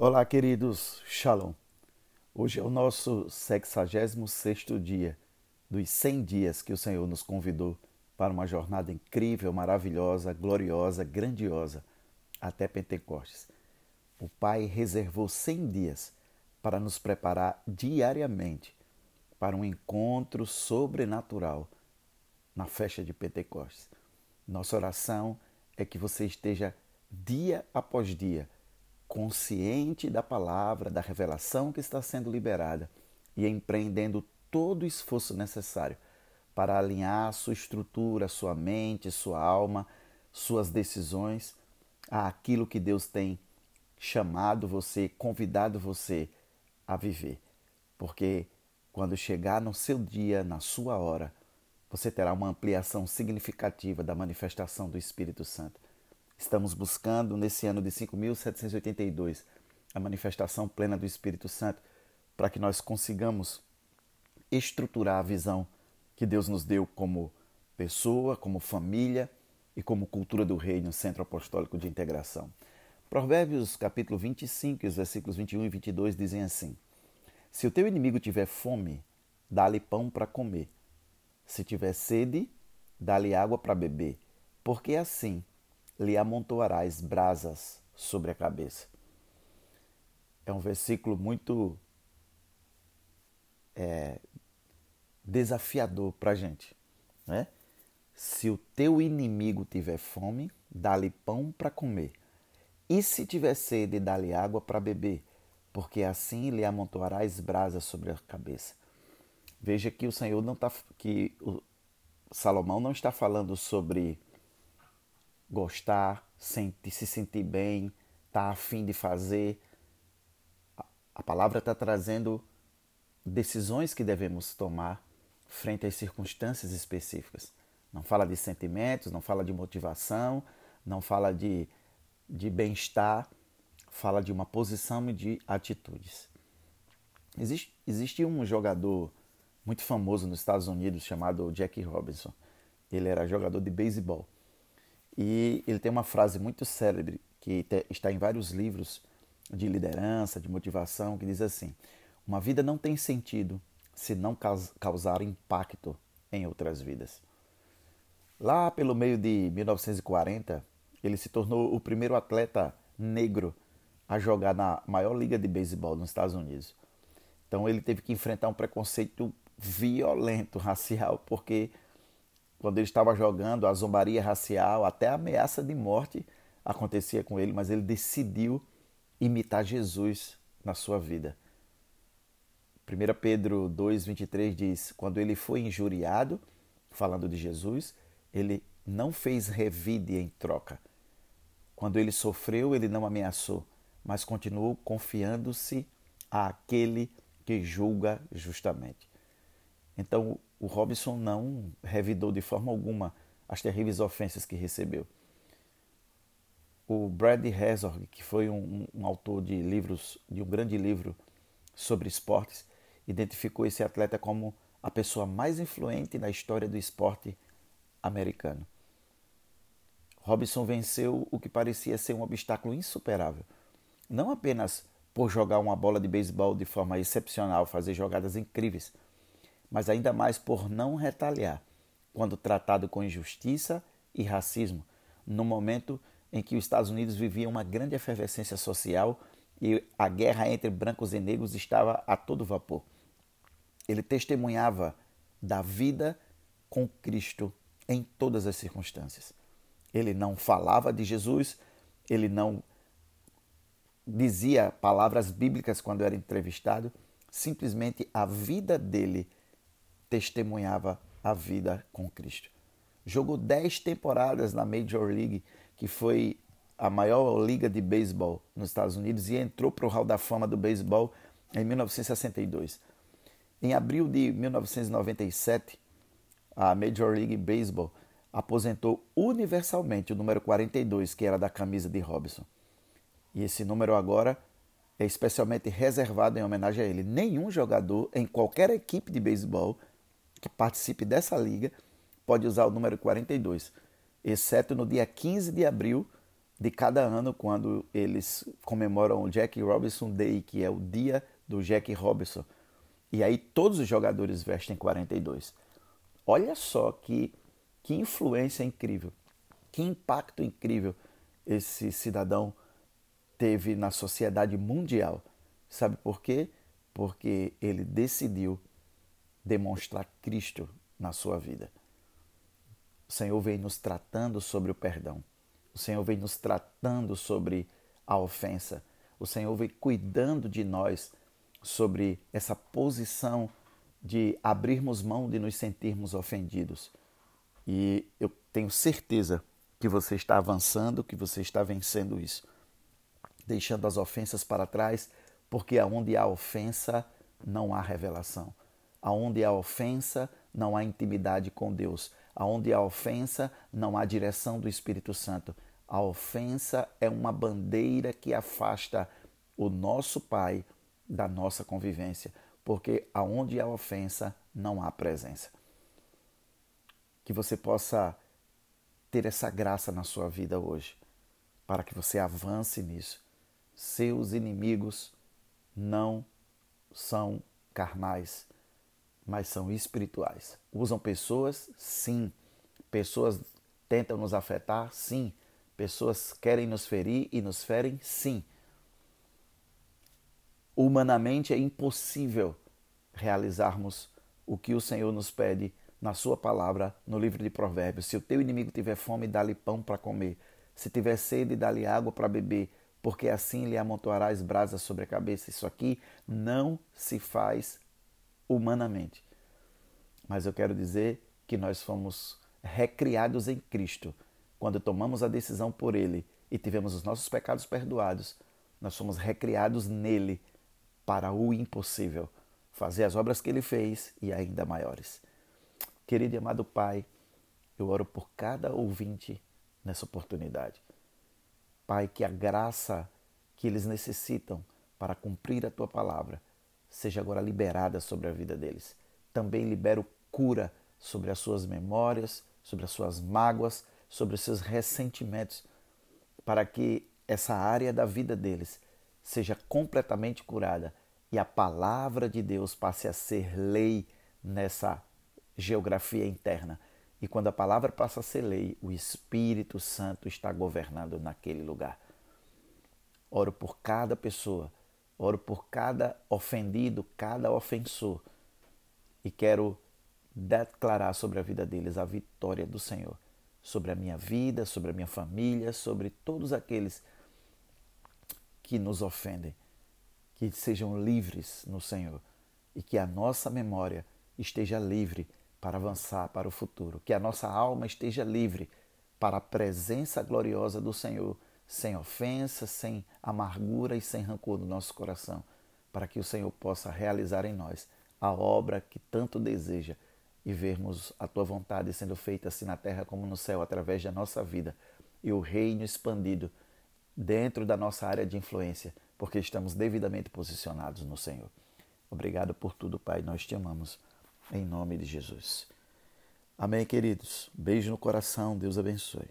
Olá, queridos. Shalom. Hoje é o nosso 66 dia dos 100 dias que o Senhor nos convidou para uma jornada incrível, maravilhosa, gloriosa, grandiosa até Pentecostes. O Pai reservou 100 dias para nos preparar diariamente para um encontro sobrenatural na festa de Pentecostes. Nossa oração é que você esteja dia após dia consciente da palavra, da revelação que está sendo liberada e empreendendo todo o esforço necessário para alinhar sua estrutura, sua mente, sua alma, suas decisões àquilo que Deus tem chamado você, convidado você a viver. Porque quando chegar no seu dia, na sua hora, você terá uma ampliação significativa da manifestação do Espírito Santo. Estamos buscando, nesse ano de 5.782, a manifestação plena do Espírito Santo, para que nós consigamos estruturar a visão que Deus nos deu como pessoa, como família e como cultura do reino, centro apostólico de integração. Provérbios capítulo 25, os versículos 21 e 22 dizem assim: Se o teu inimigo tiver fome, dá-lhe pão para comer. Se tiver sede, dá-lhe água para beber, porque assim lhe amontoarás brasas sobre a cabeça. É um versículo muito é, desafiador para a gente. Né? Se o teu inimigo tiver fome, dá-lhe pão para comer. E se tiver sede, dá-lhe água para beber, porque assim lhe amontoarás brasas sobre a cabeça. Veja que o Senhor não está, que o Salomão não está falando sobre gostar, sentir, se sentir bem, tá afim de fazer. A palavra está trazendo decisões que devemos tomar frente às circunstâncias específicas. Não fala de sentimentos, não fala de motivação, não fala de, de bem-estar, fala de uma posição e de atitudes. Existe, existe um jogador muito famoso nos Estados Unidos chamado Jack Robinson. Ele era jogador de beisebol. E ele tem uma frase muito célebre que está em vários livros de liderança, de motivação, que diz assim: Uma vida não tem sentido se não causar impacto em outras vidas. Lá pelo meio de 1940, ele se tornou o primeiro atleta negro a jogar na maior liga de beisebol nos Estados Unidos. Então ele teve que enfrentar um preconceito violento racial, porque quando ele estava jogando, a zombaria racial, até a ameaça de morte acontecia com ele, mas ele decidiu imitar Jesus na sua vida. 1 Pedro 2,23 diz: Quando ele foi injuriado, falando de Jesus, ele não fez revide em troca. Quando ele sofreu, ele não ameaçou, mas continuou confiando-se àquele que julga justamente. Então, o Robson não revidou de forma alguma as terríveis ofensas que recebeu. O Brad Herzog, que foi um, um, autor de livros, de um grande livro sobre esportes, identificou esse atleta como a pessoa mais influente na história do esporte americano. Robson venceu o que parecia ser um obstáculo insuperável, não apenas por jogar uma bola de beisebol de forma excepcional, fazer jogadas incríveis, mas ainda mais por não retaliar quando tratado com injustiça e racismo, no momento em que os Estados Unidos viviam uma grande efervescência social e a guerra entre brancos e negros estava a todo vapor. Ele testemunhava da vida com Cristo em todas as circunstâncias. Ele não falava de Jesus, ele não dizia palavras bíblicas quando era entrevistado, simplesmente a vida dele testemunhava a vida com Cristo. Jogou 10 temporadas na Major League, que foi a maior liga de beisebol nos Estados Unidos, e entrou para o Hall da Fama do beisebol em 1962. Em abril de 1997, a Major League Baseball aposentou universalmente o número 42, que era da camisa de Robson. E esse número agora é especialmente reservado em homenagem a ele. Nenhum jogador em qualquer equipe de beisebol que participe dessa liga pode usar o número 42, exceto no dia 15 de abril de cada ano quando eles comemoram o Jack Robinson Day, que é o dia do Jack Robinson. E aí todos os jogadores vestem 42. Olha só que, que influência incrível, que impacto incrível esse cidadão teve na sociedade mundial. Sabe por quê? Porque ele decidiu demonstrar Cristo na sua vida. O Senhor vem nos tratando sobre o perdão. O Senhor vem nos tratando sobre a ofensa. O Senhor vem cuidando de nós sobre essa posição de abrirmos mão de nos sentirmos ofendidos. E eu tenho certeza que você está avançando, que você está vencendo isso. Deixando as ofensas para trás, porque aonde há ofensa, não há revelação. Aonde há ofensa, não há intimidade com Deus. Aonde há ofensa, não há direção do Espírito Santo. A ofensa é uma bandeira que afasta o nosso Pai da nossa convivência, porque aonde há ofensa, não há presença. Que você possa ter essa graça na sua vida hoje, para que você avance nisso. Seus inimigos não são carnais, mas são espirituais. Usam pessoas? Sim. Pessoas tentam nos afetar? Sim. Pessoas querem nos ferir e nos ferem? Sim. Humanamente é impossível realizarmos o que o Senhor nos pede na sua palavra no livro de Provérbios. Se o teu inimigo tiver fome, dá-lhe pão para comer. Se tiver sede, dá-lhe água para beber, porque assim lhe amontoarás brasas sobre a cabeça. Isso aqui não se faz humanamente. Mas eu quero dizer que nós fomos recriados em Cristo. Quando tomamos a decisão por Ele e tivemos os nossos pecados perdoados, nós fomos recriados nele para o impossível, fazer as obras que ele fez e ainda maiores. Querido e amado Pai, eu oro por cada ouvinte nessa oportunidade. Pai, que a graça que eles necessitam para cumprir a tua palavra seja agora liberada sobre a vida deles. Também libero cura sobre as suas memórias, sobre as suas mágoas, sobre os seus ressentimentos, para que essa área da vida deles seja completamente curada e a palavra de Deus passe a ser lei nessa geografia interna. E quando a palavra passa a ser lei, o Espírito Santo está governando naquele lugar. Oro por cada pessoa, oro por cada ofendido, cada ofensor. E quero declarar sobre a vida deles a vitória do Senhor, sobre a minha vida, sobre a minha família, sobre todos aqueles que nos ofendem, que sejam livres no Senhor. E que a nossa memória esteja livre para avançar para o futuro, que a nossa alma esteja livre para a presença gloriosa do Senhor, sem ofensa, sem amargura e sem rancor no nosso coração, para que o Senhor possa realizar em nós a obra que tanto deseja e vermos a tua vontade sendo feita assim na terra como no céu através da nossa vida e o reino expandido dentro da nossa área de influência, porque estamos devidamente posicionados no Senhor. Obrigado por tudo, Pai. Nós te amamos. Em nome de Jesus. Amém, queridos. Beijo no coração. Deus abençoe.